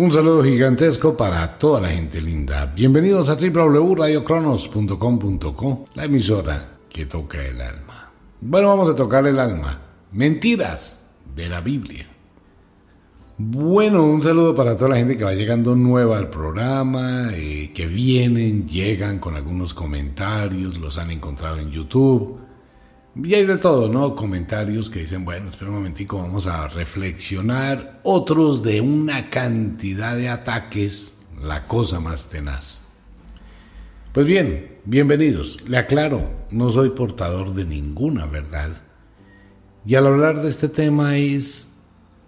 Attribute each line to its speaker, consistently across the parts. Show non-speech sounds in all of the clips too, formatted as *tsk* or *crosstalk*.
Speaker 1: Un saludo gigantesco para toda la gente linda. Bienvenidos a www.radiocronos.com.co, la emisora que toca el alma. Bueno, vamos a tocar el alma. Mentiras de la Biblia. Bueno, un saludo para toda la gente que va llegando nueva al programa, eh, que vienen, llegan con algunos comentarios, los han encontrado en YouTube. Y hay de todo, ¿no? Comentarios que dicen, bueno, espera un momentico, vamos a reflexionar. Otros de una cantidad de ataques, la cosa más tenaz. Pues bien, bienvenidos. Le aclaro, no soy portador de ninguna verdad. Y al hablar de este tema es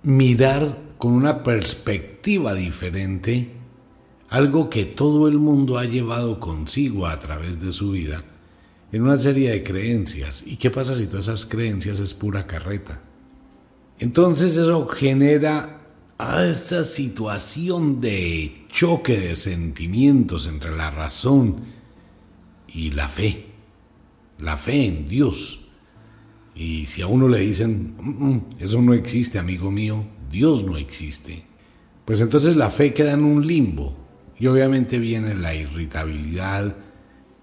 Speaker 1: mirar con una perspectiva diferente, algo que todo el mundo ha llevado consigo a través de su vida, en una serie de creencias. ¿Y qué pasa si todas esas creencias es pura carreta? Entonces eso genera esa situación de choque de sentimientos entre la razón y la fe, la fe en Dios. Y si a uno le dicen, mm, eso no existe, amigo mío, Dios no existe, pues entonces la fe queda en un limbo. Y obviamente viene la irritabilidad,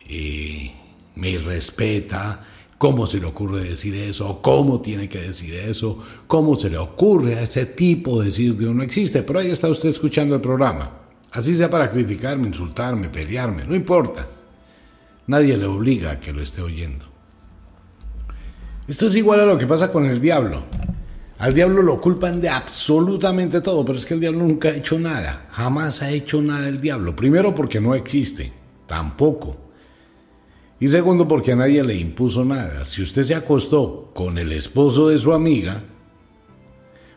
Speaker 1: eh, me respeta, cómo se le ocurre decir eso, cómo tiene que decir eso, cómo se le ocurre a ese tipo decir Dios no existe. Pero ahí está usted escuchando el programa. Así sea para criticarme, insultarme, pelearme, no importa. Nadie le obliga a que lo esté oyendo. Esto es igual a lo que pasa con el diablo. Al diablo lo culpan de absolutamente todo, pero es que el diablo nunca ha hecho nada, jamás ha hecho nada el diablo. Primero porque no existe, tampoco. Y segundo porque a nadie le impuso nada. Si usted se acostó con el esposo de su amiga,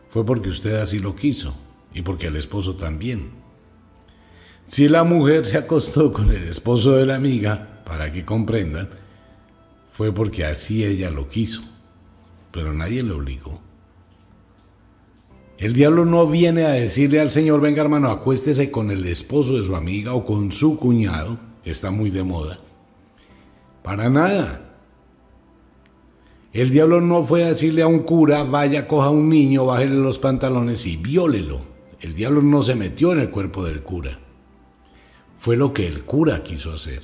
Speaker 1: fue porque usted así lo quiso y porque el esposo también. Si la mujer se acostó con el esposo de la amiga, para que comprendan, fue porque así ella lo quiso, pero nadie le obligó. El diablo no viene a decirle al Señor, venga hermano, acuéstese con el esposo de su amiga o con su cuñado, que está muy de moda. Para nada. El diablo no fue a decirle a un cura, vaya, coja a un niño, bájele los pantalones y viólelo. El diablo no se metió en el cuerpo del cura. Fue lo que el cura quiso hacer.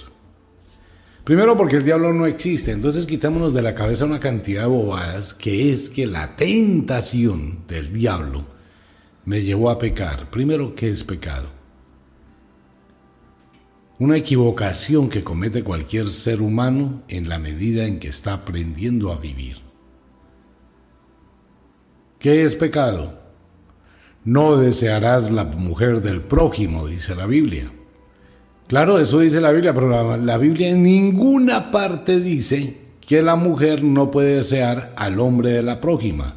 Speaker 1: Primero porque el diablo no existe, entonces quitámonos de la cabeza una cantidad de bobadas que es que la tentación del diablo me llevó a pecar. Primero, ¿qué es pecado? Una equivocación que comete cualquier ser humano en la medida en que está aprendiendo a vivir. ¿Qué es pecado? No desearás la mujer del prójimo, dice la Biblia. Claro, eso dice la Biblia, pero la, Biblia en ninguna parte dice que la mujer no puede desear al hombre de la prójima.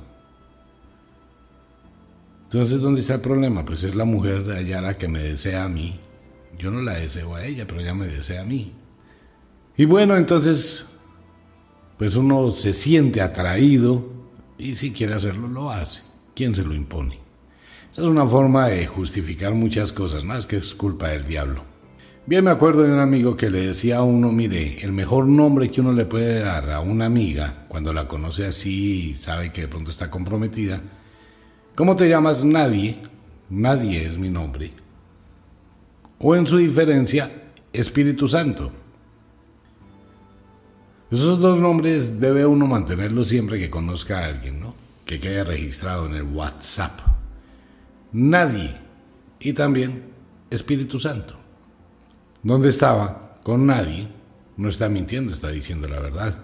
Speaker 1: Entonces, ¿dónde está el problema? Pues es la mujer allá la que me desea a mí. Yo no la deseo a ella, pero ella me desea a mí. Y bueno, entonces, pues uno se siente atraído y si quiere hacerlo, lo hace. ¿Quién se lo impone? Esa es una forma de justificar muchas cosas, más que es culpa del diablo. Bien me acuerdo de un amigo que le decía a uno, mire, el mejor nombre que uno le puede dar a una amiga cuando la conoce así y sabe que de pronto está comprometida, ¿cómo te llamas? Nadie, nadie es mi nombre. O en su diferencia, Espíritu Santo. Esos dos nombres debe uno mantenerlos siempre que conozca a alguien, ¿no? Que quede registrado en el WhatsApp. Nadie. Y también Espíritu Santo. ¿Dónde estaba? Con nadie. No está mintiendo, está diciendo la verdad.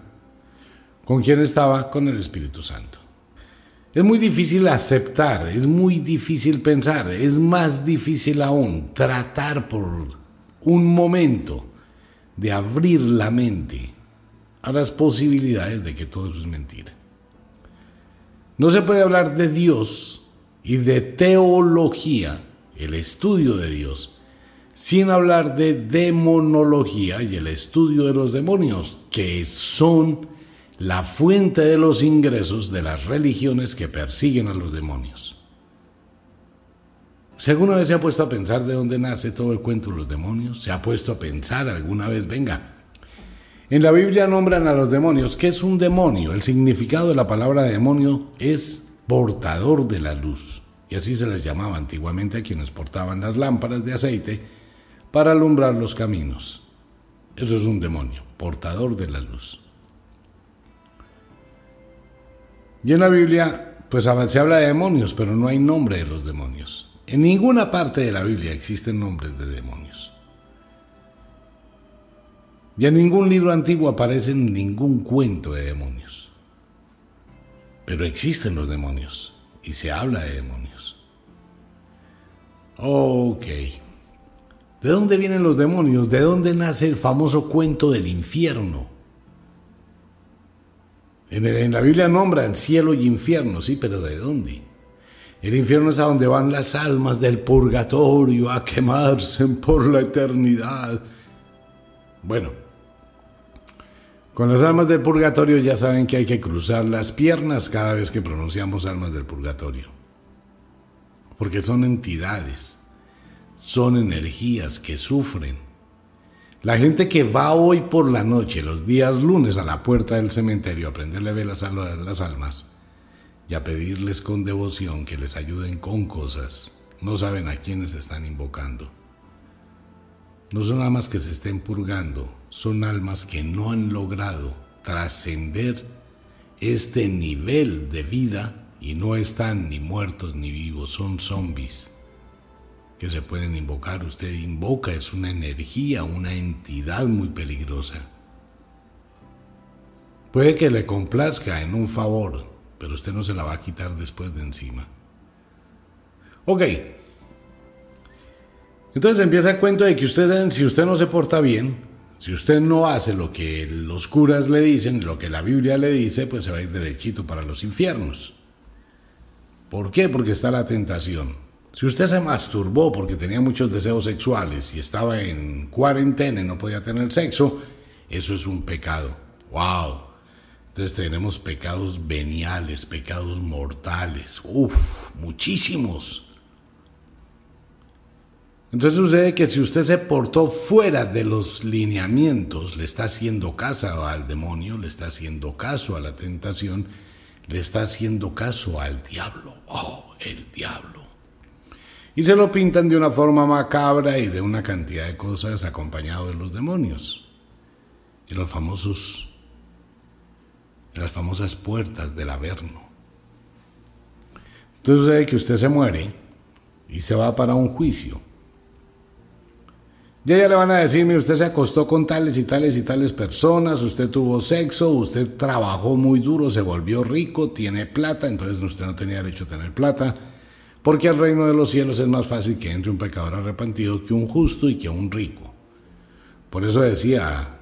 Speaker 1: ¿Con quién estaba? Con el Espíritu Santo. Es muy difícil aceptar, es muy difícil pensar, es más difícil aún tratar por un momento de abrir la mente a las posibilidades de que todo eso es mentira. No se puede hablar de Dios y de teología, el estudio de Dios, sin hablar de demonología y el estudio de los demonios, que son la fuente de los ingresos de las religiones que persiguen a los demonios. Si alguna vez se ha puesto a pensar de dónde nace todo el cuento de los demonios, se ha puesto a pensar alguna vez, venga, en la Biblia nombran a los demonios. ¿Qué es un demonio? El significado de la palabra demonio es portador de la luz. y así se les llamaba antiguamente a quienes portaban las lámparas de aceite para alumbrar los caminos. Eso es un demonio, portador de la luz. Y en la Biblia, pues se habla de demonios, pero no hay nombre de los demonios. En ninguna parte de la Biblia existen nombres de demonios. Y en ningún libro antiguo aparece ningún cuento de demonios. Pero existen los demonios y se habla de demonios. Ok. ¿De dónde vienen los demonios? ¿De dónde nace el famoso cuento del infierno? En, la Biblia nombran cielo y infierno, sí, pero ¿de dónde? El infierno es a donde van las almas del purgatorio a quemarse por la eternidad. Bueno, con las almas del purgatorio ya saben que hay que cruzar las piernas cada vez que pronunciamos almas del purgatorio. Porque son entidades, son energías que sufren la gente que va hoy por la noche, los días lunes, a la puerta del cementerio a prenderle velas a las almas y a pedirles con devoción que les ayuden con cosas, no saben a quiénes están invocando. No son almas que se estén purgando, son almas que no han logrado trascender este nivel de vida y no están ni muertos ni vivos, son zombies que se pueden invocar. Usted invoca, es una energía, una entidad muy peligrosa. Puede que le complazca en un favor, pero usted no se la va a quitar después de encima. Ok. Entonces empieza el cuento de que usted, si usted no se porta bien, si usted no hace lo que los curas le dicen, lo que la Biblia le dice, pues se va a ir derechito para los infiernos. ¿Por qué? Porque está la tentación. Si usted se masturbó porque tenía muchos deseos sexuales y estaba en cuarentena y no podía tener sexo, eso es un pecado. ¡Wow! Entonces tenemos pecados veniales, pecados mortales. ¡Uf! Muchísimos. Entonces sucede que si usted se portó fuera de los lineamientos, le está haciendo caso al demonio, le está haciendo caso a la tentación, le está haciendo caso al diablo. ¡Oh! El diablo y se lo pintan de una forma macabra y de una cantidad de cosas acompañado de los demonios y los famosos las famosas puertas del Averno. Entonces sucede que usted se muere y se va para un juicio. Y ella le van a decir, usted se acostó con tales y tales y tales personas, usted tuvo sexo, usted trabajó muy duro, se volvió rico, tiene plata, entonces usted no tenía derecho a tener plata porque al reino de los cielos es más fácil que entre un pecador arrepentido que un justo y que un rico. Por eso decía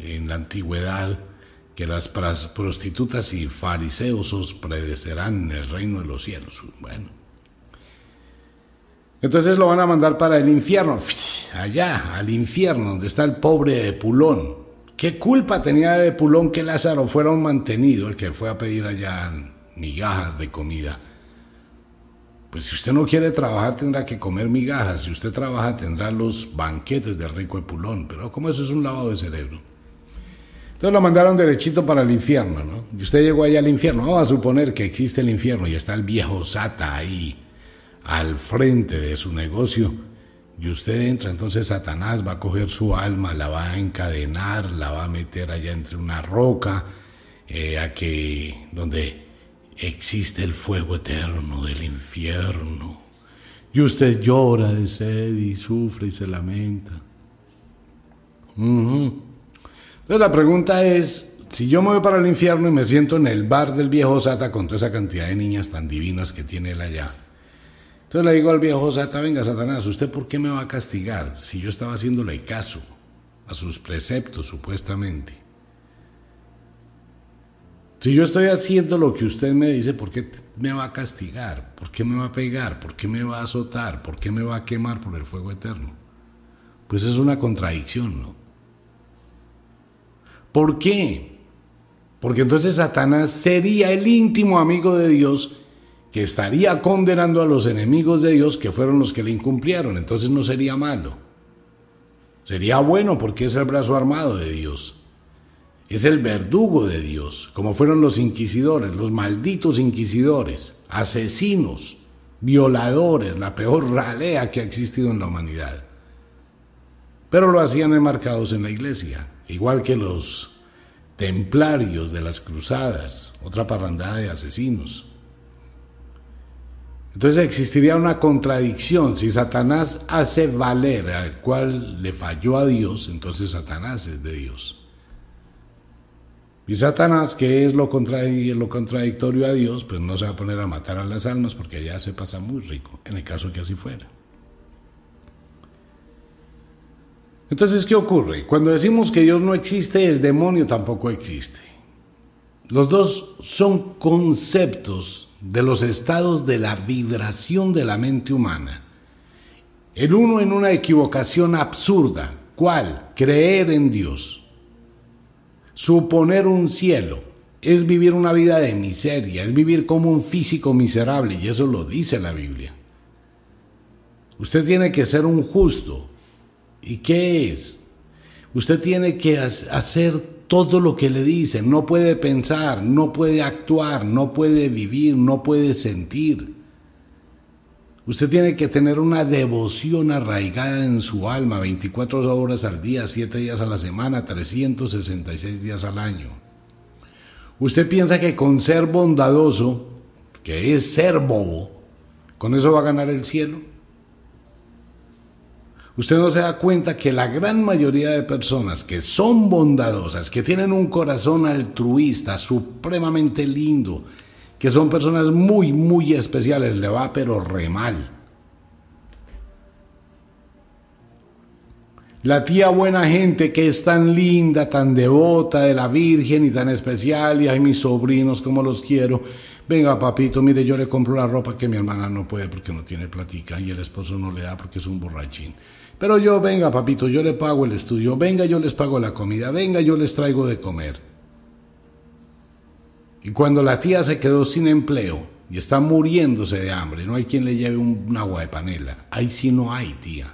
Speaker 1: en la antigüedad que las prostitutas y fariseos os predecerán en el reino de los cielos. Bueno. Entonces lo van a mandar para el infierno, allá, al infierno, donde está el pobre de Pulón. ¿Qué culpa tenía de Pulón que Lázaro fuera un mantenido, el que fue a pedir allá migajas de comida? Pues si usted no quiere trabajar tendrá que comer migajas, si usted trabaja tendrá los banquetes del rico Epulón, pero como eso es un lavado de cerebro. Entonces lo mandaron derechito para el infierno, ¿no? Y usted llegó allá al infierno, vamos a suponer que existe el infierno y está el viejo Sata ahí al frente de su negocio. Y usted entra, entonces Satanás va a coger su alma, la va a encadenar, la va a meter allá entre una roca, eh, a que donde existe el fuego eterno del infierno. Y usted llora de sed y sufre y se lamenta. Entonces la pregunta es, si yo me voy para el infierno y me siento en el bar del viejo Sata con toda esa cantidad de niñas tan divinas que tiene él allá, entonces le digo al viejo Sata, venga Satanás, ¿usted por qué me va a castigar si yo estaba haciéndole caso a sus preceptos supuestamente? Si yo estoy haciendo lo que usted me dice, ¿por qué me va a castigar? ¿Por qué me va a pegar? ¿Por qué me va a azotar? ¿Por qué me va a quemar por el fuego eterno? Pues es una contradicción, ¿no? ¿Por qué? Porque entonces Satanás sería el íntimo amigo de Dios que estaría condenando a los enemigos de Dios que fueron los que le incumplieron. Entonces no sería malo. Sería bueno porque es el brazo armado de Dios es el verdugo de Dios, como fueron los inquisidores, los malditos inquisidores, asesinos, violadores, la peor ralea que ha existido en la humanidad. Pero lo hacían enmarcados en la iglesia, igual que los templarios de las cruzadas, otra parrandada de asesinos. Entonces existiría una contradicción. Si Satanás hace valer al cual le falló a Dios, entonces Satanás es de Dios. Y Satanás, que es lo, lo contradictorio a Dios, pues no se va a poner a matar a las almas porque allá se pasa muy rico, en el caso que así fuera. Entonces, ¿qué ocurre? Cuando decimos que Dios no existe, el demonio tampoco existe. Los dos son conceptos de los estados de la vibración de la mente humana. El uno en una equivocación absurda. ¿Cuál? Creer en Dios. Suponer un cielo es vivir una vida de miseria, es vivir como un físico miserable, y eso lo dice la Biblia. Usted tiene que ser un justo. ¿Y qué es? Usted tiene que hacer todo lo que le dicen. No puede pensar, no puede actuar, no puede vivir, no puede sentir. Usted tiene que tener una devoción arraigada en su alma 24 horas al día, 7 días a la semana, 366 días al año. Usted piensa que con ser bondadoso, que es ser bobo, con eso va a ganar el cielo. Usted no se da cuenta que la gran mayoría de personas que son bondadosas, que tienen un corazón altruista, supremamente lindo, que son personas muy, muy especiales, le va pero re mal. La tía buena gente que es tan linda, tan devota de la Virgen y tan especial, y hay mis sobrinos como los quiero. Venga, papito, mire, yo le compro la ropa que mi hermana no puede porque no tiene platica y el esposo no le da porque es un borrachín. Pero yo, venga, papito, yo le pago el estudio, venga, yo les pago la comida, venga, yo les traigo de comer. Y cuando la tía se quedó sin empleo y está muriéndose de hambre, no hay quien le lleve un, agua de panela. Ahí sí no hay, tía.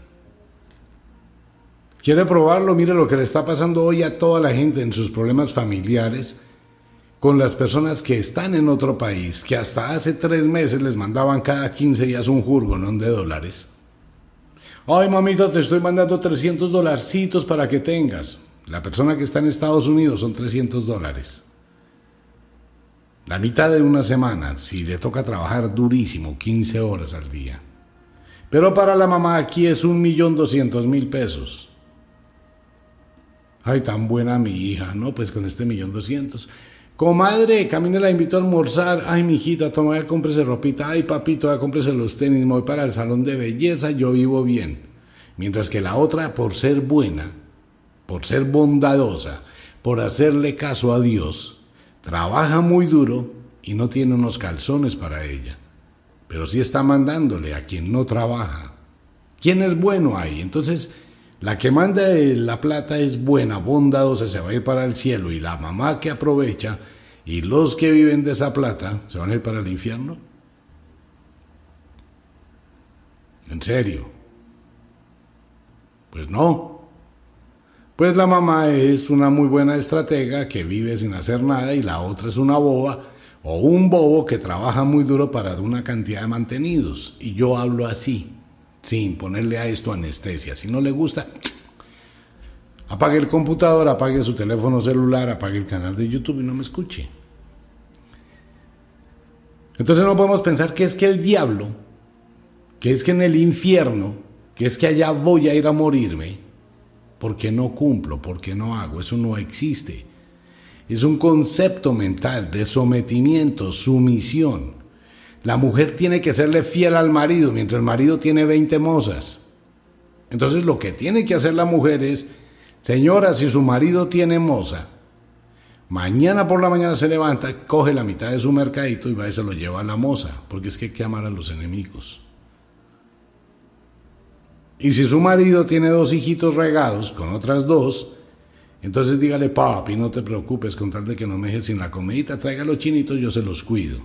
Speaker 1: ¿Quiere probarlo? Mire lo que le está pasando hoy a toda la gente en sus problemas familiares con las personas que están en otro país, que hasta hace tres meses les mandaban cada 15 días un no de dólares. Ay, mamita, te estoy mandando 300 dolarcitos para que tengas. La persona que está en Estados Unidos son 300 dólares. La mitad de una semana, si le toca trabajar durísimo, 15 horas al día. Pero para la mamá aquí es un millón doscientos mil pesos. Ay, tan buena mi hija, ¿no? Pues con este millón doscientos. Comadre, camine la invito a almorzar. Ay, mi hijita, toma, ya cómprese ropita. Ay, papito, ya cómprese los tenis. Me voy para el salón de belleza, yo vivo bien. Mientras que la otra, por ser buena, por ser bondadosa, por hacerle caso a Dios, trabaja muy duro y no tiene unos calzones para ella, pero sí está mandándole a quien no trabaja. ¿Quién es bueno ahí? Entonces, la que manda la plata es buena, bondadosa, se va a ir para el cielo y la mamá que aprovecha y los que viven de esa plata se van a ir para el infierno. ¿En serio? Pues no. Pues la mamá es una muy buena estratega que vive sin hacer nada y la otra es una boba o un bobo que trabaja muy duro para una cantidad de mantenidos. Y yo hablo así, sin ponerle a esto anestesia. Si no le gusta, *tsk* apague el computador, apague su teléfono celular, apague el canal de YouTube y no me escuche. Entonces no podemos pensar que es que el diablo, que es que en el infierno, que es que allá voy a ir a morirme, porque no cumplo, porque no hago, eso no existe. Es un concepto mental de sometimiento, sumisión. La mujer tiene que serle fiel al marido mientras el marido tiene 20 mozas. Entonces lo que tiene que hacer la mujer es, señora, si su marido tiene moza, mañana por la mañana se levanta, coge la mitad de su mercadito y va y se lo lleva a la moza, porque es que hay que amar a los enemigos. Y si su marido tiene dos hijitos regados con otras dos, entonces dígale, papi, no te preocupes con tal de que no me dejes sin la comidita, traiga los chinitos, yo se los cuido.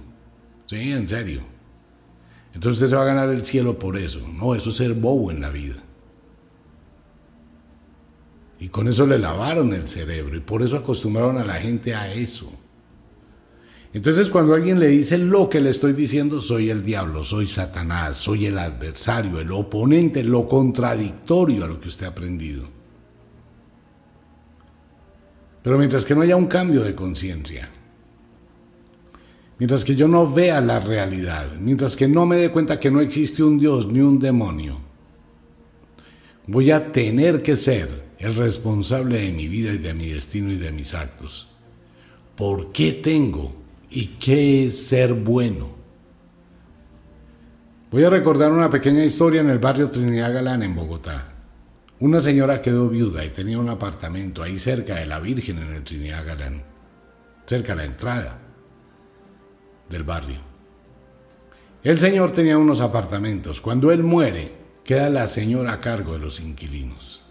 Speaker 1: Sí, en serio. Entonces usted se va a ganar el cielo por eso. No, eso es ser bobo en la vida. Y con eso le lavaron el cerebro y por eso acostumbraron a la gente a eso. Entonces cuando alguien le dice lo que le estoy diciendo, soy el diablo, soy Satanás, soy el adversario, el oponente, lo contradictorio a lo que usted ha aprendido. Pero mientras que no haya un cambio de conciencia, mientras que yo no vea la realidad, mientras que no me dé cuenta que no existe un Dios ni un demonio, voy a tener que ser el responsable de mi vida y de mi destino y de mis actos. ¿Por qué tengo y qué es ser bueno. Voy a recordar una pequeña historia en el barrio Trinidad Galán en Bogotá. Una señora quedó viuda y tenía un apartamento ahí cerca de la Virgen en el Trinidad Galán, cerca de la entrada del barrio. El señor tenía unos apartamentos. Cuando él muere, queda la señora a cargo de los inquilinos.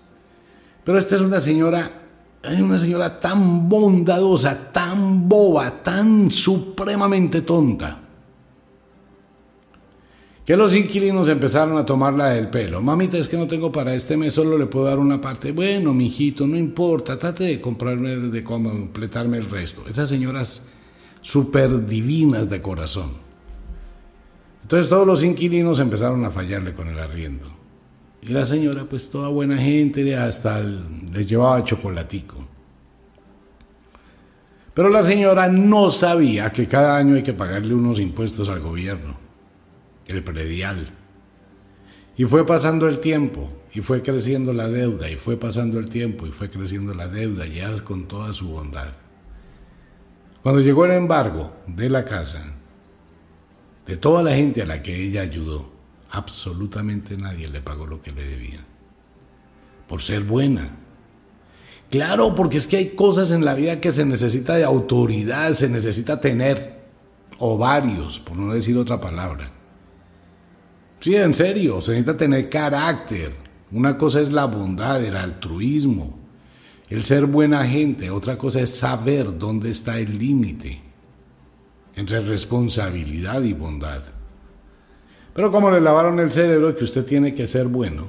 Speaker 1: Pero esta es una señora hay una señora tan bondadosa, tan boba, tan supremamente tonta, que los inquilinos empezaron a tomarla del pelo. Mamita, es que no tengo para este mes, solo le puedo dar una parte. Bueno, mijito, no importa, trate de comprarme, de completarme el resto. Esas señoras súper divinas de corazón. Entonces todos los inquilinos empezaron a fallarle con el arriendo. Y la señora, pues toda buena gente, hasta les llevaba chocolatico. Pero la señora no sabía que cada año hay que pagarle unos impuestos al gobierno, el predial. Y fue pasando el tiempo, y fue creciendo la deuda, y fue pasando el tiempo, y fue creciendo la deuda, ya con toda su bondad. Cuando llegó el embargo de la casa, de toda la gente a la que ella ayudó, absolutamente nadie le pagó lo que le debía. Por ser buena. Claro, porque es que hay cosas en la vida que se necesita de autoridad, se necesita tener ovarios, por no decir otra palabra. Sí, en serio, se necesita tener carácter. Una cosa es la bondad, el altruismo, el ser buena gente. Otra cosa es saber dónde está el límite entre responsabilidad y bondad. Pero como le lavaron el cerebro que usted tiene que ser bueno.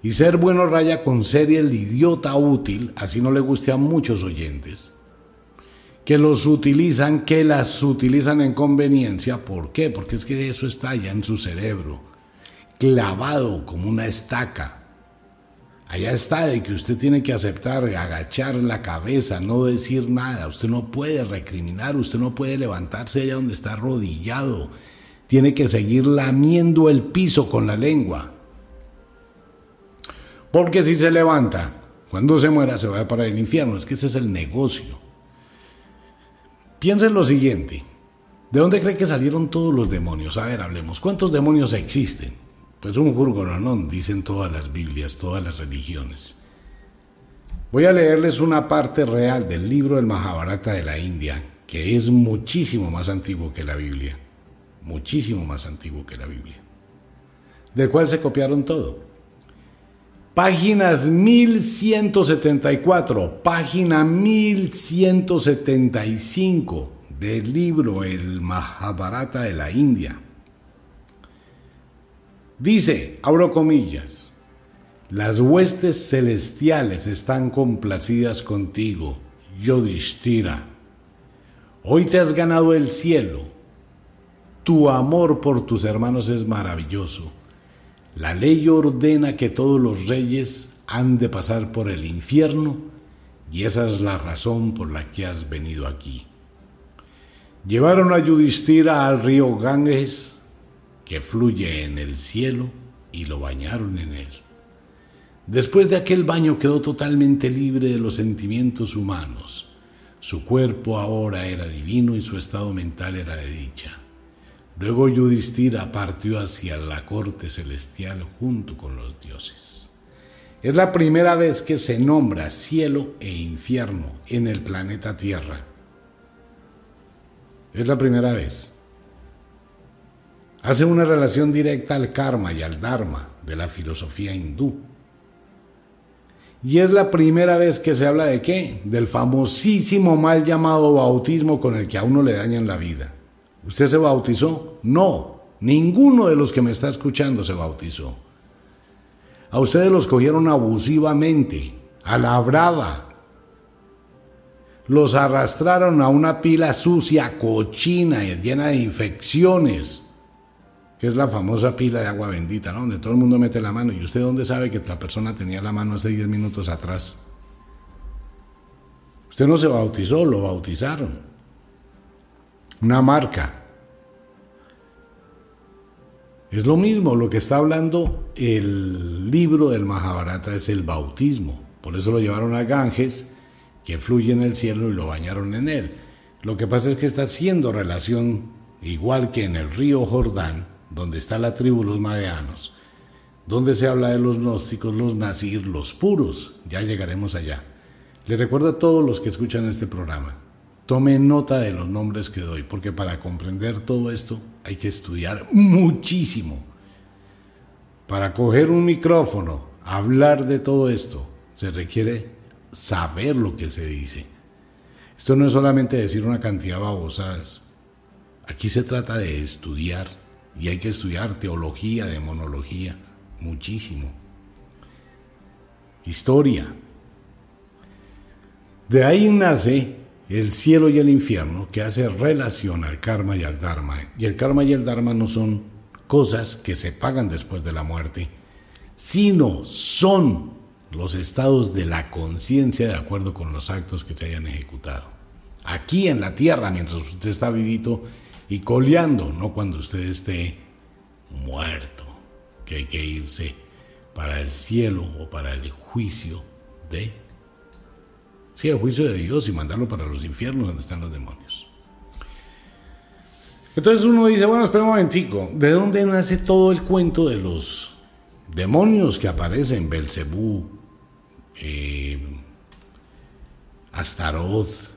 Speaker 1: Y ser bueno raya con ser el idiota útil, así no le guste a muchos oyentes. Que los utilizan, que las utilizan en conveniencia. ¿Por qué? Porque es que eso está ya en su cerebro, clavado como una estaca. Allá está de que usted tiene que aceptar, agachar la cabeza, no decir nada. Usted no puede recriminar, usted no puede levantarse allá donde está arrodillado tiene que seguir lamiendo el piso con la lengua. Porque si se levanta, cuando se muera se va para el infierno. Es que ese es el negocio. Piensa en lo siguiente. ¿De dónde cree que salieron todos los demonios? A ver, hablemos. ¿Cuántos demonios existen? Pues un jurgoranón, dicen todas las Biblias, todas las religiones. Voy a leerles una parte real del libro del Mahabharata de la India, que es muchísimo más antiguo que la Biblia muchísimo más antiguo que la Biblia, del cual se copiaron todo. Páginas 1174, página 1175 del libro El Mahabharata de la India. Dice, abro comillas, las huestes celestiales están complacidas contigo, Yodhishthira. Hoy te has ganado el cielo tu amor por tus hermanos es maravilloso. La ley ordena que todos los reyes han de pasar por el infierno y esa es la razón por la que has venido aquí. Llevaron a Yudhishthira al río Ganges, que fluye en el cielo, y lo bañaron en él. Después de aquel baño quedó totalmente libre de los sentimientos humanos. Su cuerpo ahora era divino y su estado mental era de dicha. Luego Yudhishthira partió hacia la corte celestial junto con los dioses. Es la primera vez que se nombra cielo e infierno en el planeta Tierra. Es la primera vez. Hace una relación directa al karma y al dharma de la filosofía hindú. Y es la primera vez que se habla de qué? Del famosísimo mal llamado bautismo con el que a uno le dañan la vida. ¿Usted se bautizó? No, ninguno de los que me está escuchando se bautizó. A ustedes los cogieron abusivamente, a la brava. los arrastraron a una pila sucia, cochina, llena de infecciones, que es la famosa pila de agua bendita, ¿no? donde todo el mundo mete la mano. ¿Y usted dónde sabe que la persona tenía la mano hace 10 minutos atrás? Usted no se bautizó, lo bautizaron. Una marca. Es lo mismo, lo que está hablando el libro del Mahabharata es el bautismo. Por eso lo llevaron a Ganges que fluye en el cielo y lo bañaron en él. Lo que pasa es que está haciendo relación, igual que en el río Jordán, donde está la tribu los Madeanos, donde se habla de los gnósticos, los nazir, los puros. Ya llegaremos allá. Le recuerdo a todos los que escuchan este programa, tomen nota de los nombres que doy, porque para comprender todo esto hay que estudiar muchísimo. Para coger un micrófono, hablar de todo esto, se requiere saber lo que se dice. Esto no es solamente decir una cantidad de babosadas. Aquí se trata de estudiar y hay que estudiar teología, demonología, muchísimo. Historia. De ahí nace el cielo y el infierno que hace relación al karma y al dharma. Y el karma y el dharma no son cosas que se pagan después de la muerte, sino son los estados de la conciencia de acuerdo con los actos que se hayan ejecutado. Aquí en la tierra, mientras usted está vivito y coleando, no cuando usted esté muerto, que hay que irse para el cielo o para el juicio de... Sí, el juicio de Dios y mandarlo para los infiernos donde están los demonios. Entonces uno dice, bueno, espera un momentico, ¿de dónde nace todo el cuento de los demonios que aparecen? Belcebú, eh, Astaroth,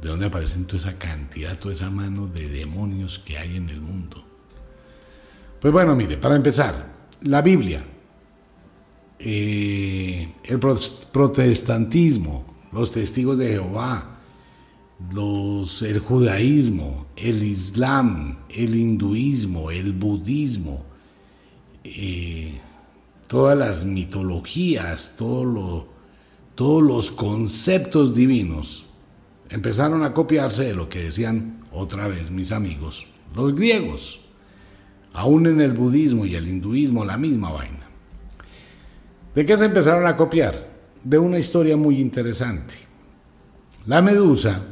Speaker 1: de dónde aparecen toda esa cantidad, toda esa mano de demonios que hay en el mundo. Pues bueno, mire, para empezar, la Biblia, eh, el protestantismo, los testigos de Jehová, los, el judaísmo, el islam, el hinduismo, el budismo, eh, todas las mitologías, todo todos los conceptos divinos empezaron a copiarse de lo que decían otra vez mis amigos, los griegos. Aún en el budismo y el hinduismo la misma vaina. ¿De qué se empezaron a copiar? De una historia muy interesante. La medusa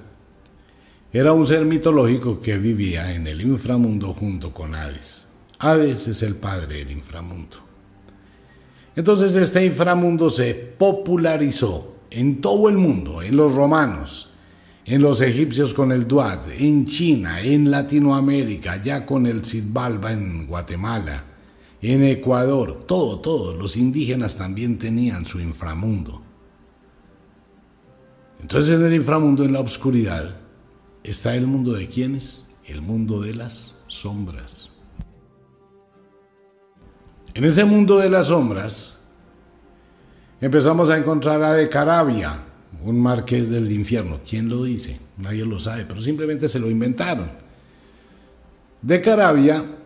Speaker 1: era un ser mitológico que vivía en el inframundo junto con Hades. Hades es el padre del inframundo. Entonces este inframundo se popularizó en todo el mundo, en los romanos, en los egipcios con el Duat, en China, en Latinoamérica, ya con el Sidbalba en Guatemala, en Ecuador, todo, todo, los indígenas también tenían su inframundo. Entonces en el inframundo, en la oscuridad, está el mundo de quiénes? El mundo de las sombras. En ese mundo de las sombras, empezamos a encontrar a De Carabia, un marqués del infierno. ¿Quién lo dice? Nadie lo sabe, pero simplemente se lo inventaron. De Carabia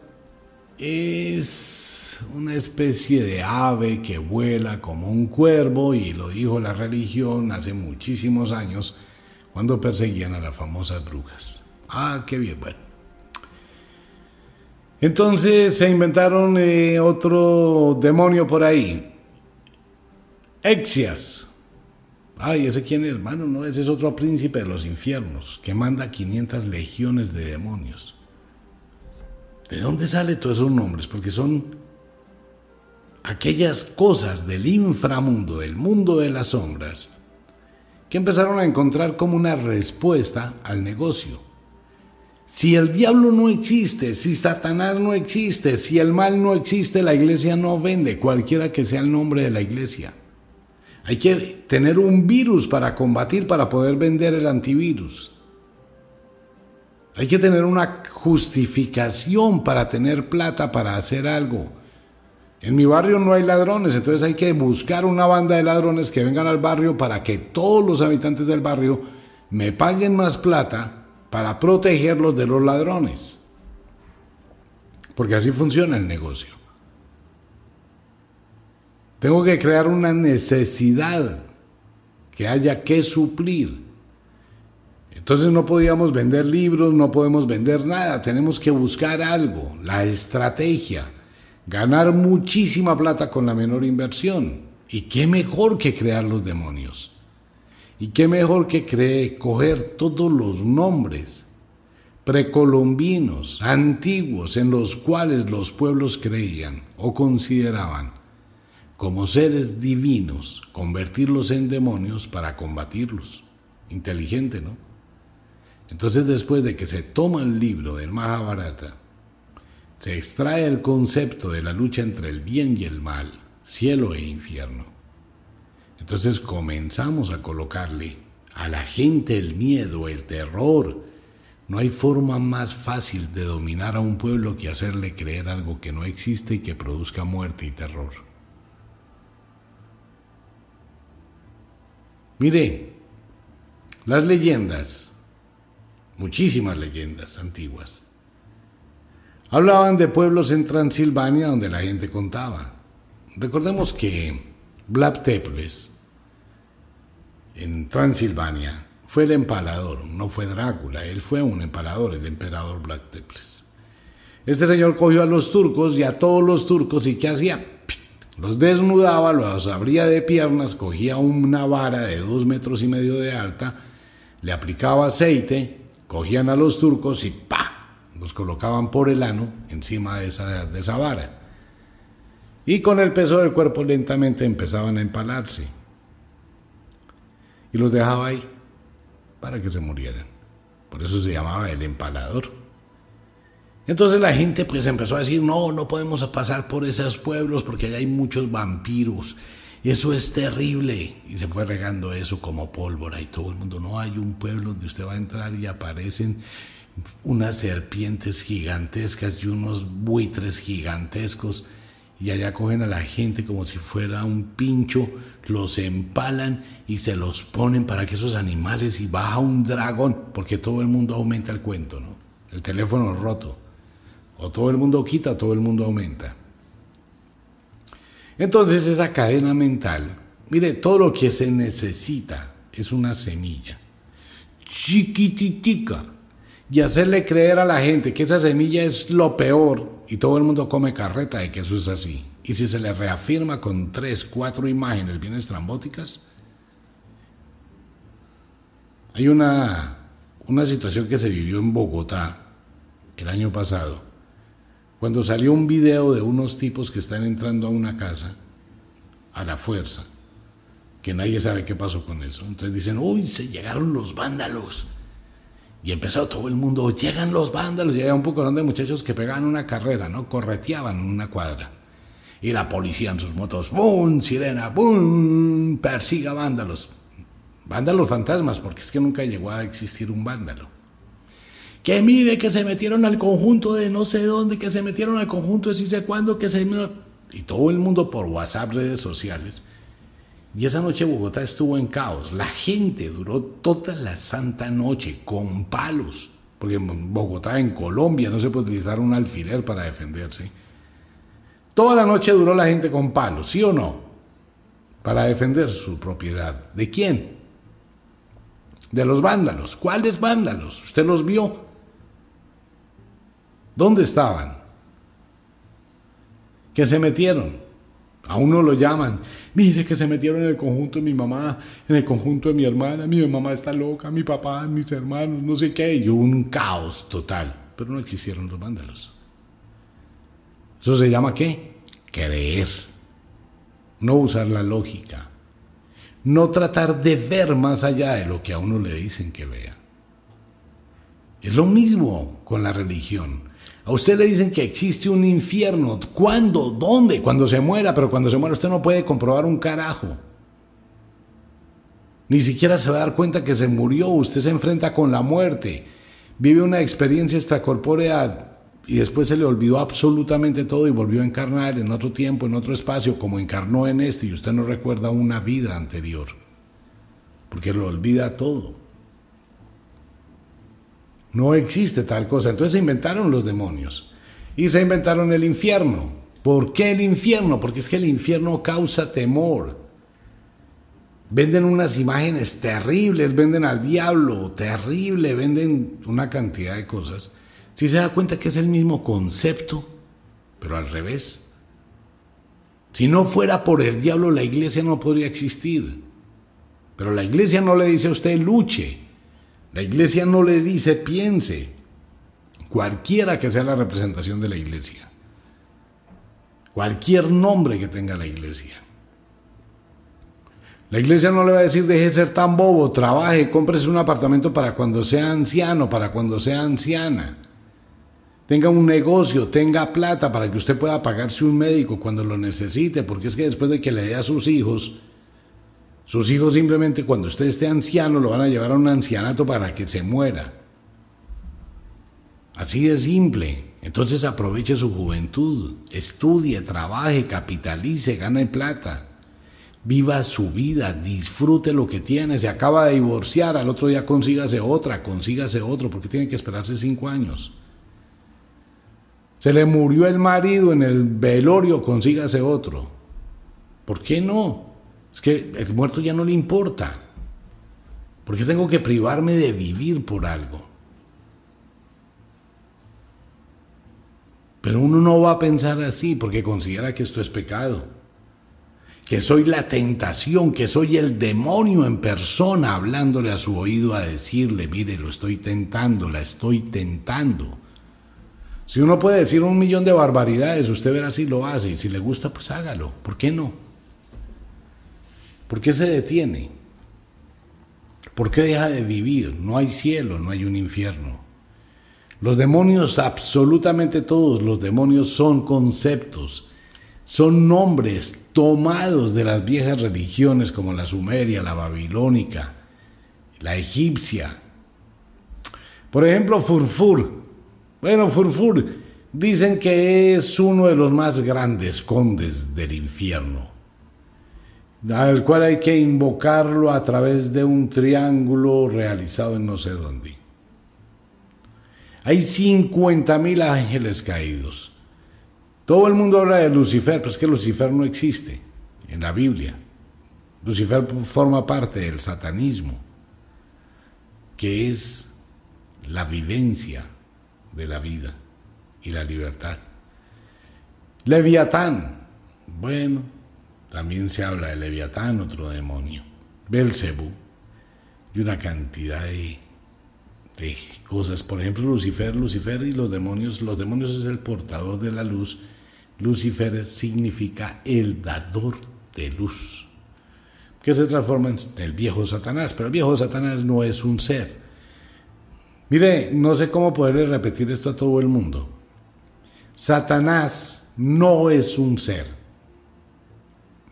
Speaker 1: es una especie de ave que vuela como un cuervo y lo dijo la religión hace muchísimos años cuando perseguían a las famosas brujas. Ah, qué bien, bueno. Entonces se inventaron eh, otro demonio por ahí. Exias. Ay, ¿ese quién es, hermano? No, ese es otro príncipe de los infiernos que manda 500 legiones de demonios. ¿De dónde salen todos esos nombres? Porque son aquellas cosas del inframundo, del mundo de las sombras, que empezaron a encontrar como una respuesta al negocio. Si el diablo no existe, si Satanás no existe, si el mal no existe, la iglesia no vende, cualquiera que sea el nombre de la iglesia. Hay que tener un virus para combatir, para poder vender el antivirus. Hay que tener una justificación para tener plata para hacer algo. En mi barrio no hay ladrones, entonces hay que buscar una banda de ladrones que vengan al barrio para que todos los habitantes del barrio me paguen más plata para protegerlos de los ladrones. Porque así funciona el negocio. Tengo que crear una necesidad que haya que suplir. Entonces no podíamos vender libros, no podemos vender nada, tenemos que buscar algo, la estrategia, ganar muchísima plata con la menor inversión. ¿Y qué mejor que crear los demonios? ¿Y qué mejor que creer, coger todos los nombres precolombinos, antiguos, en los cuales los pueblos creían o consideraban como seres divinos, convertirlos en demonios para combatirlos? Inteligente, ¿no? Entonces después de que se toma el libro del Mahabharata, se extrae el concepto de la lucha entre el bien y el mal, cielo e infierno. Entonces comenzamos a colocarle a la gente el miedo, el terror. No hay forma más fácil de dominar a un pueblo que hacerle creer algo que no existe y que produzca muerte y terror. Mire, las leyendas muchísimas leyendas antiguas. Hablaban de pueblos en Transilvania donde la gente contaba. Recordemos que Vlad Teples, en Transilvania, fue el empalador, no fue Drácula, él fue un empalador, el emperador Vlad Teples. Este señor cogió a los turcos y a todos los turcos y ¿qué hacía? Los desnudaba, los abría de piernas, cogía una vara de dos metros y medio de alta, le aplicaba aceite Cogían a los turcos y ¡pa! Los colocaban por el ano encima de esa, de esa vara. Y con el peso del cuerpo lentamente empezaban a empalarse. Y los dejaba ahí para que se murieran. Por eso se llamaba el empalador. Entonces la gente pues empezó a decir, no, no podemos pasar por esos pueblos porque allá hay muchos vampiros eso es terrible. Y se fue regando eso como pólvora y todo el mundo, no hay un pueblo donde usted va a entrar y aparecen unas serpientes gigantescas y unos buitres gigantescos y allá cogen a la gente como si fuera un pincho, los empalan y se los ponen para que esos animales y baja un dragón, porque todo el mundo aumenta el cuento, ¿no? El teléfono roto. O todo el mundo quita, o todo el mundo aumenta. Entonces esa cadena mental, mire, todo lo que se necesita es una semilla chiquititica y hacerle creer a la gente que esa semilla es lo peor y todo el mundo come carreta de que eso es así. Y si se le reafirma con tres, cuatro imágenes bien estrambóticas, hay una, una situación que se vivió en Bogotá el año pasado cuando salió un video de unos tipos que están entrando a una casa a la fuerza, que nadie sabe qué pasó con eso. Entonces dicen, uy, se llegaron los vándalos. Y empezó todo el mundo, llegan los vándalos. Y había un poco de muchachos que pegaban una carrera, ¿no? Correteaban una cuadra. Y la policía en sus motos, ¡bum! Sirena, ¡bum! Persiga vándalos. Vándalos fantasmas, porque es que nunca llegó a existir un vándalo que mire que se metieron al conjunto de no sé dónde, que se metieron al conjunto de sí sé cuándo, que se... Y todo el mundo por WhatsApp, redes sociales. Y esa noche Bogotá estuvo en caos. La gente duró toda la santa noche con palos. Porque en Bogotá, en Colombia, no se puede utilizar un alfiler para defenderse. Toda la noche duró la gente con palos, ¿sí o no? Para defender su propiedad. ¿De quién? De los vándalos. ¿Cuáles vándalos? ¿Usted los vio? ¿Dónde estaban? Que se metieron. A uno lo llaman. Mire que se metieron en el conjunto de mi mamá, en el conjunto de mi hermana. Mi mamá está loca, mi papá, mis hermanos, no sé qué. Y un caos total. Pero no existieron los vándalos. ¿Eso se llama qué? Creer. No usar la lógica. No tratar de ver más allá de lo que a uno le dicen que vea. Es lo mismo con la religión. A usted le dicen que existe un infierno. ¿Cuándo? ¿Dónde? Cuando se muera, pero cuando se muera usted no puede comprobar un carajo. Ni siquiera se va a dar cuenta que se murió. Usted se enfrenta con la muerte. Vive una experiencia extracorpórea y después se le olvidó absolutamente todo y volvió a encarnar en otro tiempo, en otro espacio, como encarnó en este y usted no recuerda una vida anterior. Porque lo olvida todo. No existe tal cosa. Entonces se inventaron los demonios y se inventaron el infierno. ¿Por qué el infierno? Porque es que el infierno causa temor. Venden unas imágenes terribles, venden al diablo, terrible, venden una cantidad de cosas. Si se da cuenta que es el mismo concepto, pero al revés. Si no fuera por el diablo, la iglesia no podría existir. Pero la iglesia no le dice a usted luche. La iglesia no le dice piense. Cualquiera que sea la representación de la iglesia. Cualquier nombre que tenga la iglesia. La iglesia no le va a decir deje de ser tan bobo, trabaje, cómprese un apartamento para cuando sea anciano, para cuando sea anciana. Tenga un negocio, tenga plata para que usted pueda pagarse un médico cuando lo necesite, porque es que después de que le dé a sus hijos, sus hijos simplemente cuando usted esté anciano lo van a llevar a un ancianato para que se muera. Así de simple. Entonces aproveche su juventud, estudie, trabaje, capitalice, gane plata. Viva su vida, disfrute lo que tiene. Se acaba de divorciar, al otro día consígase otra, consígase otro, porque tiene que esperarse cinco años. Se le murió el marido en el velorio, consígase otro. ¿Por qué no? Es que el muerto ya no le importa. ¿Por qué tengo que privarme de vivir por algo? Pero uno no va a pensar así porque considera que esto es pecado. Que soy la tentación, que soy el demonio en persona hablándole a su oído a decirle, mire, lo estoy tentando, la estoy tentando. Si uno puede decir un millón de barbaridades, usted verá si lo hace y si le gusta, pues hágalo. ¿Por qué no? ¿Por qué se detiene? ¿Por qué deja de vivir? No hay cielo, no hay un infierno. Los demonios, absolutamente todos los demonios son conceptos, son nombres tomados de las viejas religiones como la sumeria, la babilónica, la egipcia. Por ejemplo, Furfur, bueno, Furfur dicen que es uno de los más grandes condes del infierno, al cual hay que invocarlo a través de un triángulo realizado en no sé dónde. Hay 50 mil ángeles caídos. Todo el mundo habla de Lucifer, pero es que Lucifer no existe en la Biblia. Lucifer forma parte del satanismo, que es la vivencia de la vida y la libertad. Leviatán. Bueno, también se habla de Leviatán, otro demonio. Belcebú. Y una cantidad de, de cosas. Por ejemplo, Lucifer, Lucifer y los demonios. Los demonios es el portador de la luz. Lucifer significa el dador de luz. Que se transforma en el viejo Satanás. Pero el viejo Satanás no es un ser Mire, no sé cómo poderle repetir esto a todo el mundo. Satanás no es un ser.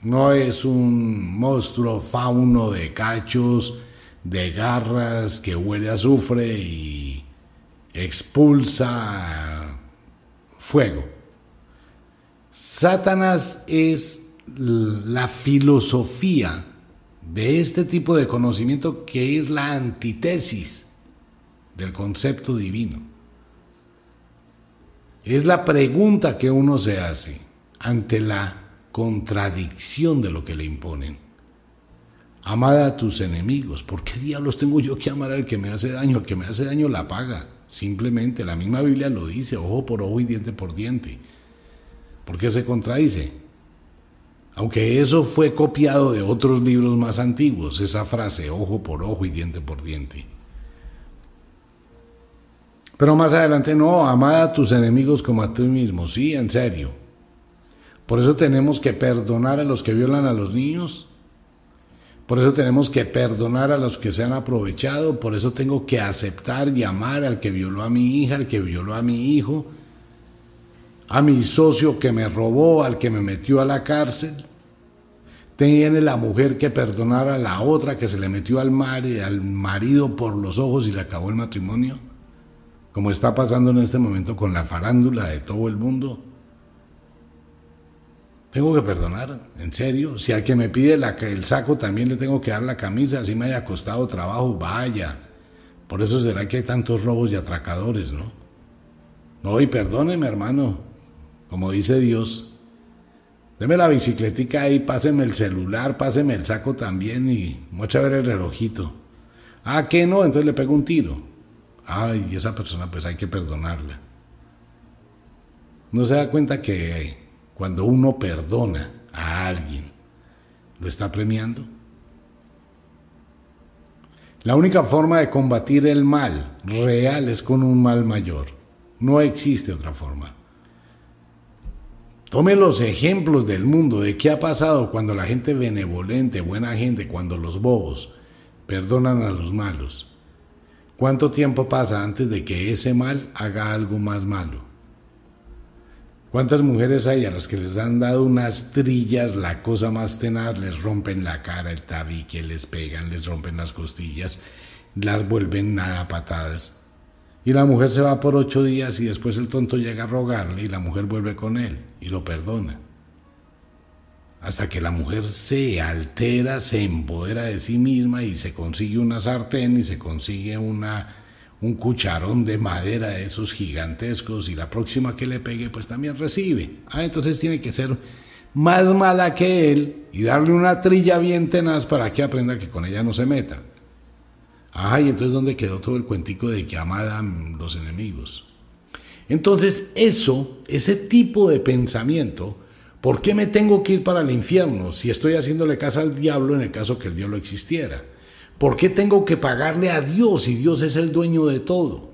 Speaker 1: No es un monstruo fauno de cachos, de garras, que huele a azufre y expulsa fuego. Satanás es la filosofía de este tipo de conocimiento que es la antítesis del concepto divino. Es la pregunta que uno se hace ante la contradicción de lo que le imponen. Amada a tus enemigos. ¿Por qué diablos tengo yo que amar al que me hace daño? El que me hace daño la paga. Simplemente la misma Biblia lo dice, ojo por ojo y diente por diente. ¿Por qué se contradice? Aunque eso fue copiado de otros libros más antiguos, esa frase, ojo por ojo y diente por diente. Pero más adelante, no, amad a tus enemigos como a ti mismo. Sí, en serio. Por eso tenemos que perdonar a los que violan a los niños. Por eso tenemos que perdonar a los que se han aprovechado. Por eso tengo que aceptar y amar al que violó a mi hija, al que violó a mi hijo, a mi socio que me robó, al que me metió a la cárcel. Tiene la mujer que perdonar a la otra que se le metió al, mar, al marido por los ojos y le acabó el matrimonio como está pasando en este momento con la farándula de todo el mundo. Tengo que perdonar, en serio. Si al que me pide la, el saco también le tengo que dar la camisa, así me haya costado trabajo, vaya. Por eso será que hay tantos robos y atracadores, ¿no? No, y perdóneme, hermano, como dice Dios, Deme la bicicletica ahí, páseme el celular, páseme el saco también y mucha ver el relojito. Ah, que no, entonces le pego un tiro. Ay, esa persona pues hay que perdonarla. No se da cuenta que cuando uno perdona a alguien, lo está premiando. La única forma de combatir el mal real es con un mal mayor. No existe otra forma. Tome los ejemplos del mundo de qué ha pasado cuando la gente benevolente, buena gente, cuando los bobos perdonan a los malos. ¿Cuánto tiempo pasa antes de que ese mal haga algo más malo? ¿Cuántas mujeres hay a las que les han dado unas trillas, la cosa más tenaz, les rompen la cara, el tabique, les pegan, les rompen las costillas, las vuelven nada patadas? Y la mujer se va por ocho días y después el tonto llega a rogarle y la mujer vuelve con él y lo perdona. Hasta que la mujer se altera, se empodera de sí misma y se consigue una sartén y se consigue una un cucharón de madera de esos gigantescos y la próxima que le pegue pues también recibe. Ah, entonces tiene que ser más mala que él y darle una trilla bien tenaz para que aprenda que con ella no se meta. Ah, y entonces ¿dónde quedó todo el cuentico de que los enemigos? Entonces eso, ese tipo de pensamiento, ¿por qué me tengo que ir para el infierno si estoy haciéndole caso al diablo en el caso que el diablo existiera? ¿Por qué tengo que pagarle a Dios si Dios es el dueño de todo?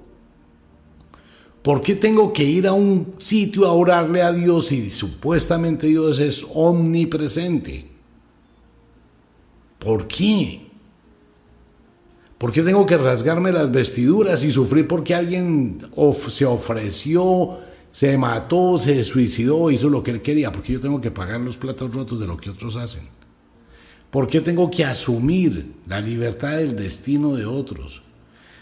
Speaker 1: ¿Por qué tengo que ir a un sitio a orarle a Dios si supuestamente Dios es omnipresente? ¿Por qué? ¿Por qué tengo que rasgarme las vestiduras y sufrir porque alguien se ofreció, se mató, se suicidó, hizo lo que él quería? Porque yo tengo que pagar los platos rotos de lo que otros hacen. ¿Por qué tengo que asumir la libertad del destino de otros?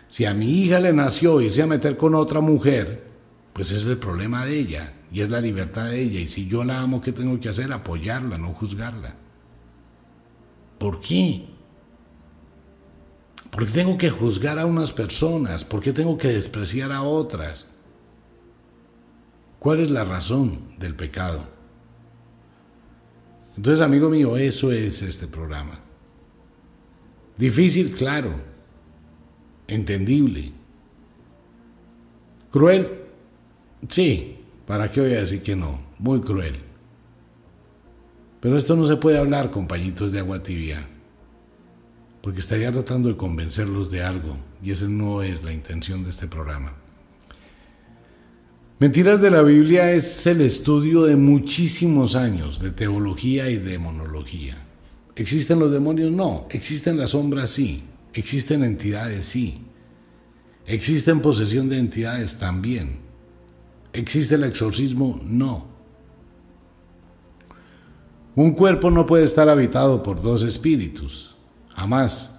Speaker 1: Si a mi hija le nació irse a meter con otra mujer, pues es el problema de ella y es la libertad de ella. Y si yo la amo, ¿qué tengo que hacer? Apoyarla, no juzgarla. ¿Por qué? ¿Por qué tengo que juzgar a unas personas? ¿Por qué tengo que despreciar a otras? ¿Cuál es la razón del pecado? Entonces, amigo mío, eso es este programa. Difícil, claro. Entendible. Cruel. Sí, ¿para qué voy a decir que no? Muy cruel. Pero esto no se puede hablar, compañitos de agua tibia, porque estaría tratando de convencerlos de algo, y esa no es la intención de este programa. Mentiras de la Biblia es el estudio de muchísimos años de teología y demonología. ¿Existen los demonios? No. ¿Existen las sombras? Sí. ¿Existen entidades? Sí. ¿Existen posesión de entidades? También. ¿Existe el exorcismo? No. Un cuerpo no puede estar habitado por dos espíritus, jamás.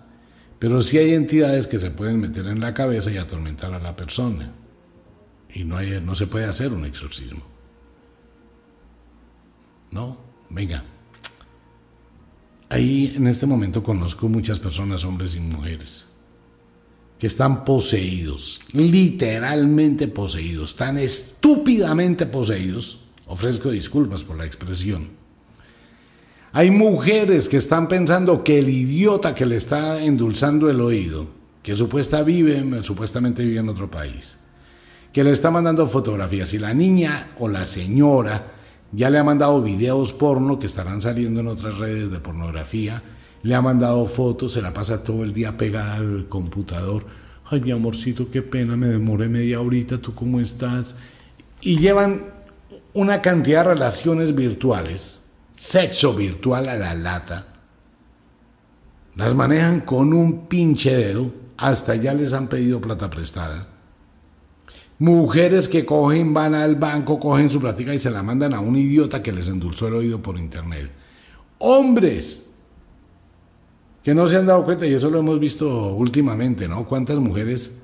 Speaker 1: Pero sí hay entidades que se pueden meter en la cabeza y atormentar a la persona y no, se puede hacer un exorcismo. No, venga. Ahí en este momento conozco muchas personas, hombres y mujeres, que están poseídos, literalmente poseídos, tan estúpidamente poseídos, ofrezco disculpas por la expresión. Hay mujeres que están pensando que el idiota que le está endulzando el oído, que supuesta vive, supuestamente vive en otro país, que le está mandando fotografías y la niña o la señora ya le ha mandado videos porno que estarán saliendo en otras redes de pornografía, le ha mandado fotos, se la pasa todo el día pegada al computador. Ay, mi amorcito, qué pena, me demoré media horita, ¿tú cómo estás? Y llevan una cantidad de relaciones virtuales, sexo virtual a la lata, las manejan con un pinche dedo, hasta ya les han pedido plata prestada Mujeres que cogen, van al banco, cogen su plática y se la mandan a un idiota que les endulzó el oído por internet. Hombres que no se han dado cuenta, y eso lo hemos visto últimamente, ¿no? Cuántas mujeres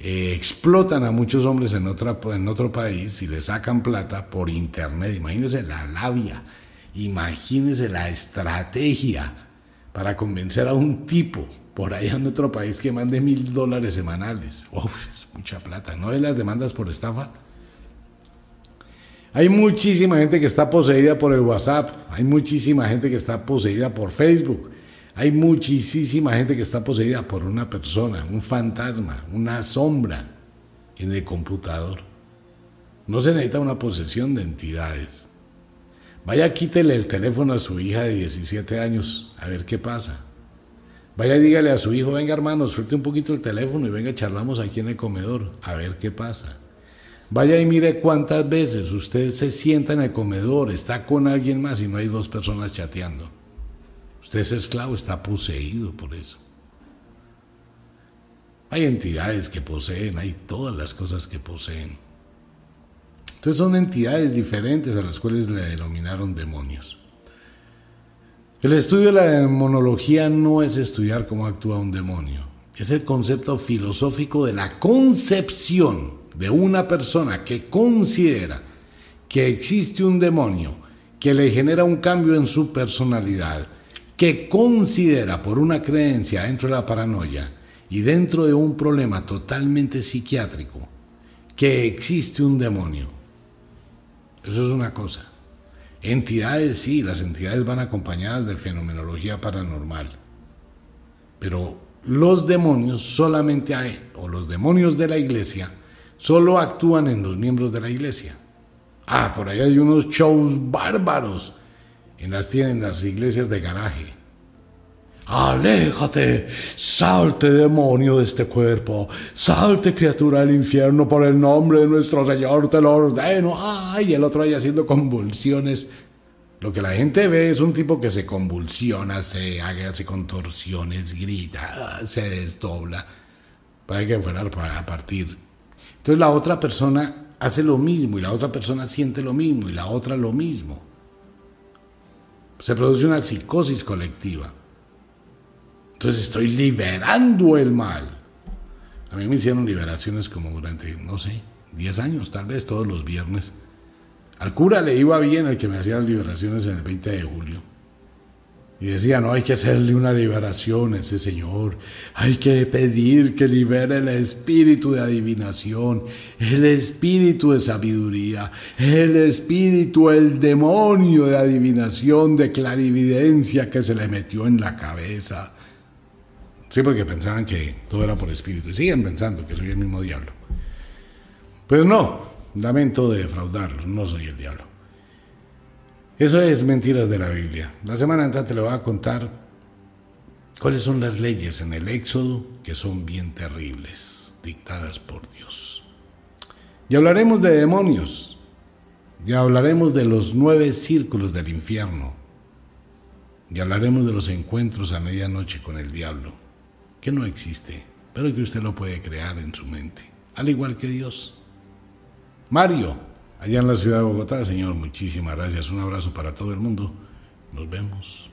Speaker 1: eh, explotan a muchos hombres en, en otro país y le sacan plata por internet. Imagínense la labia, imagínense la estrategia para convencer a un tipo por allá en otro país que mande mil dólares semanales. Mucha plata, ¿no? De las demandas por estafa. Hay muchísima gente que está poseída por el WhatsApp, hay muchísima gente que está poseída por Facebook, hay muchísima gente que está poseída por una persona, un fantasma, una sombra en el computador. No se necesita una posesión de entidades. Vaya, quítele el teléfono a su hija de 17 años, a ver qué pasa. Vaya, dígale a su hijo, venga hermano, suelte un poquito el teléfono y venga, charlamos aquí en el comedor, a ver qué pasa. Vaya y mire cuántas veces usted se sienta en el comedor, está con alguien más y no hay dos personas chateando. Usted es esclavo, está poseído por eso. Hay entidades que poseen, hay todas las cosas que poseen. Entonces son entidades diferentes a las cuales le denominaron demonios. El estudio de la demonología no es estudiar cómo actúa un demonio, es el concepto filosófico de la concepción de una persona que considera que existe un demonio que le genera un cambio en su personalidad, que considera por una creencia dentro de la paranoia y dentro de un problema totalmente psiquiátrico que existe un demonio. Eso es una cosa. Entidades, sí, las entidades van acompañadas de fenomenología paranormal. Pero los demonios solamente hay, o los demonios de la iglesia, solo actúan en los miembros de la iglesia. Ah, por ahí hay unos shows bárbaros en las tiendas, iglesias de garaje. Aléjate, salte demonio de este cuerpo, salte criatura del infierno por el nombre de nuestro Señor, te lo ordeno. Ay, el otro ahí haciendo convulsiones. Lo que la gente ve es un tipo que se convulsiona, se hace contorsiones, grita, se desdobla, para que fuera a partir entonces la otra persona hace lo mismo y la otra persona siente lo mismo y la otra lo mismo. Se produce una psicosis colectiva. Entonces estoy liberando el mal. A mí me hicieron liberaciones como durante, no sé, 10 años, tal vez todos los viernes. Al cura le iba bien el que me hacía liberaciones en el 20 de julio. Y decía, no hay que hacerle una liberación a ese Señor. Hay que pedir que libere el espíritu de adivinación, el espíritu de sabiduría, el espíritu, el demonio de adivinación, de clarividencia que se le metió en la cabeza. Sí, porque pensaban que todo era por espíritu. Y siguen pensando que soy el mismo diablo. Pues no, lamento defraudarlos, no soy el diablo. Eso es mentiras de la Biblia. La semana entrante le voy a contar cuáles son las leyes en el Éxodo que son bien terribles, dictadas por Dios. Y hablaremos de demonios. Y hablaremos de los nueve círculos del infierno. Y hablaremos de los encuentros a medianoche con el diablo, que no existe, pero que usted lo puede crear en su mente, al igual que Dios. Mario, allá en la ciudad de Bogotá. Señor, muchísimas gracias. Un abrazo para todo el mundo. Nos vemos.